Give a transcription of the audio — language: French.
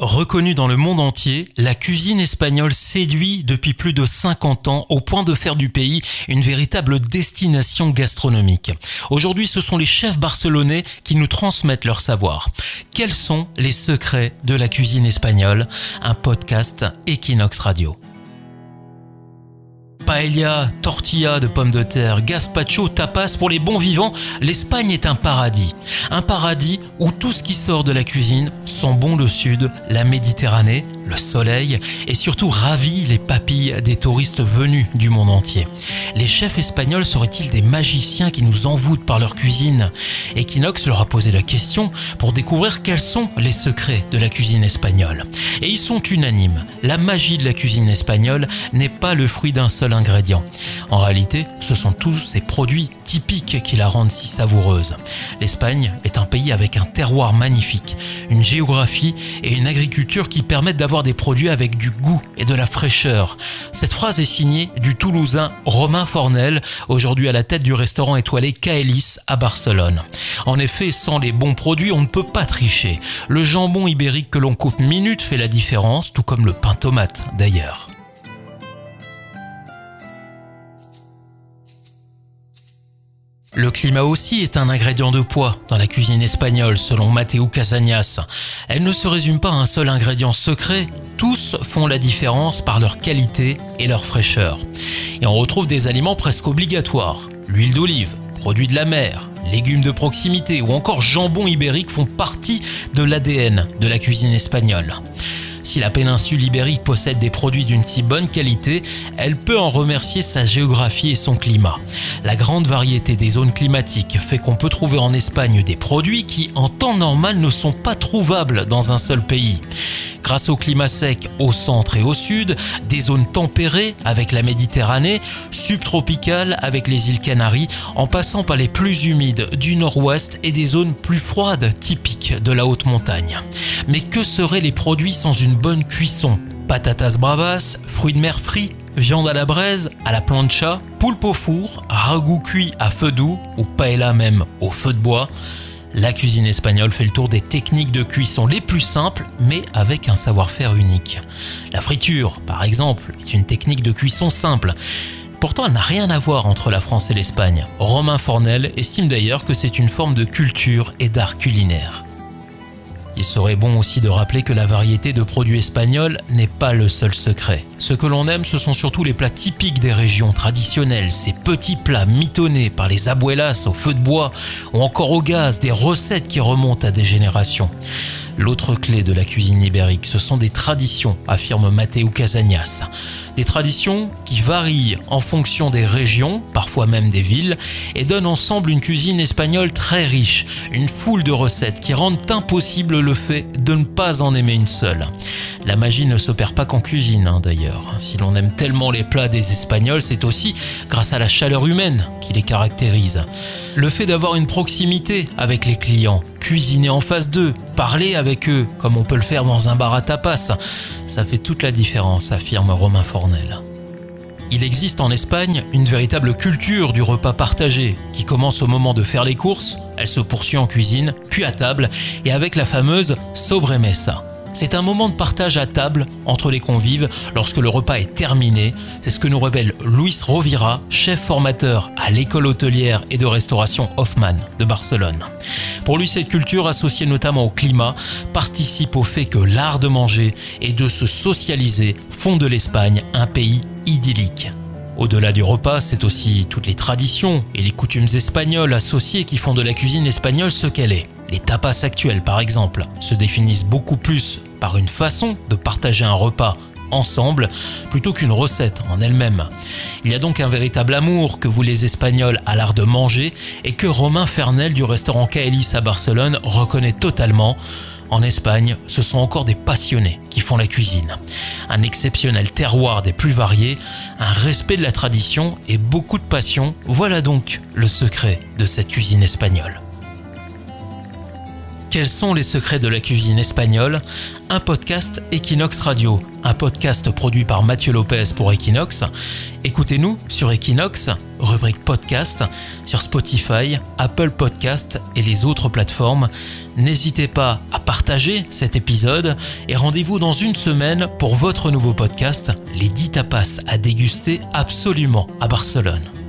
Reconnue dans le monde entier, la cuisine espagnole séduit depuis plus de 50 ans au point de faire du pays une véritable destination gastronomique. Aujourd'hui, ce sont les chefs barcelonais qui nous transmettent leur savoir. Quels sont les secrets de la cuisine espagnole? Un podcast Equinox Radio paella, tortilla de pommes de terre, gazpacho, tapas, pour les bons vivants, l'Espagne est un paradis. Un paradis où tout ce qui sort de la cuisine sent bon le sud, la Méditerranée, le soleil et surtout ravit les papilles des touristes venus du monde entier. Les chefs espagnols seraient-ils des magiciens qui nous envoûtent par leur cuisine? Equinox leur a posé la question pour découvrir quels sont les secrets de la cuisine espagnole. Et ils sont unanimes. La magie de la cuisine espagnole n'est pas le fruit d'un seul En réalité, ce sont tous ces produits typiques qui la rendent si savoureuse. L'Espagne est un pays avec un terroir magnifique, une géographie et une agriculture qui permettent d'avoir des produits avec du goût et de la fraîcheur. Cette phrase est signée du Toulousain Romain Fornel, aujourd'hui à la tête du restaurant étoilé Caelis à Barcelone. En effet, sans les bons produits, on ne peut pas tricher. Le jambon ibérique que l'on coupe minute fait la différence, tout comme le pain tomate d'ailleurs. Le climat aussi est un ingrédient de poids dans la cuisine espagnole, selon Matteo Casañas. Elle ne se résume pas à un seul ingrédient secret, tous font la différence par leur qualité et leur fraîcheur. Et on retrouve des aliments presque obligatoires. L'huile d'olive, produits de la mer, légumes de proximité ou encore jambon ibérique font partie de l'ADN de la cuisine espagnole. Si la péninsule ibérique possède des produits d'une si bonne qualité, elle peut en remercier sa géographie et son climat. La grande variété des zones climatiques fait qu'on peut trouver en Espagne des produits qui en temps normal ne sont pas trouvables dans un seul pays. Grâce au climat sec au centre et au sud, des zones tempérées avec la Méditerranée, subtropicales avec les îles Canaries, en passant par les plus humides du nord-ouest et des zones plus froides typiques de la haute montagne. Mais que seraient les produits sans une bonne cuisson? Patatas bravas, fruits de mer frits, viande à la braise, à la plancha, poulpe au four, ragoût cuit à feu doux ou paella même au feu de bois la cuisine espagnole fait le tour des techniques de cuisson les plus simples, mais avec un savoir-faire unique. La friture, par exemple, est une technique de cuisson simple. Pourtant, elle n'a rien à voir entre la France et l'Espagne. Romain Fornel estime d'ailleurs que c'est une forme de culture et d'art culinaire. Il serait bon aussi de rappeler que la variété de produits espagnols n'est pas le seul secret. Ce que l'on aime, ce sont surtout les plats typiques des régions traditionnelles, ces petits plats mitonnés par les abuelas au feu de bois ou encore au gaz, des recettes qui remontent à des générations. L'autre clé de la cuisine ibérique, ce sont des traditions, affirme Matteo Casañas. Des traditions qui varient en fonction des régions, parfois même des villes, et donnent ensemble une cuisine espagnole très riche, une foule de recettes qui rendent impossible le fait de ne pas en aimer une seule. La magie ne s'opère pas qu'en cuisine, hein, d'ailleurs. Si l'on aime tellement les plats des Espagnols, c'est aussi grâce à la chaleur humaine qui les caractérise. Le fait d'avoir une proximité avec les clients, cuisiner en face d'eux, parler avec eux, comme on peut le faire dans un bar à tapas, ça fait toute la différence, affirme Romain Fornel. Il existe en Espagne une véritable culture du repas partagé qui commence au moment de faire les courses, elle se poursuit en cuisine, puis à table et avec la fameuse sobremesa. C'est un moment de partage à table entre les convives lorsque le repas est terminé. C'est ce que nous révèle Luis Rovira, chef formateur à l'école hôtelière et de restauration Hoffman de Barcelone. Pour lui, cette culture associée notamment au climat participe au fait que l'art de manger et de se socialiser font de l'Espagne un pays idyllique. Au-delà du repas, c'est aussi toutes les traditions et les coutumes espagnoles associées qui font de la cuisine espagnole ce qu'elle est. Les tapas actuels, par exemple, se définissent beaucoup plus par une façon de partager un repas ensemble plutôt qu'une recette en elle-même. Il y a donc un véritable amour que vous les Espagnols à l'art de manger et que Romain Fernel du restaurant Caelis à Barcelone reconnaît totalement. En Espagne, ce sont encore des passionnés qui font la cuisine. Un exceptionnel terroir des plus variés, un respect de la tradition et beaucoup de passion, voilà donc le secret de cette cuisine espagnole. Quels sont les secrets de la cuisine espagnole? Un podcast Equinox Radio, un podcast produit par Mathieu Lopez pour Equinox. Écoutez-nous sur Equinox, rubrique podcast, sur Spotify, Apple Podcast et les autres plateformes. N'hésitez pas à partager cet épisode et rendez-vous dans une semaine pour votre nouveau podcast, Les 10 tapas à déguster absolument à Barcelone.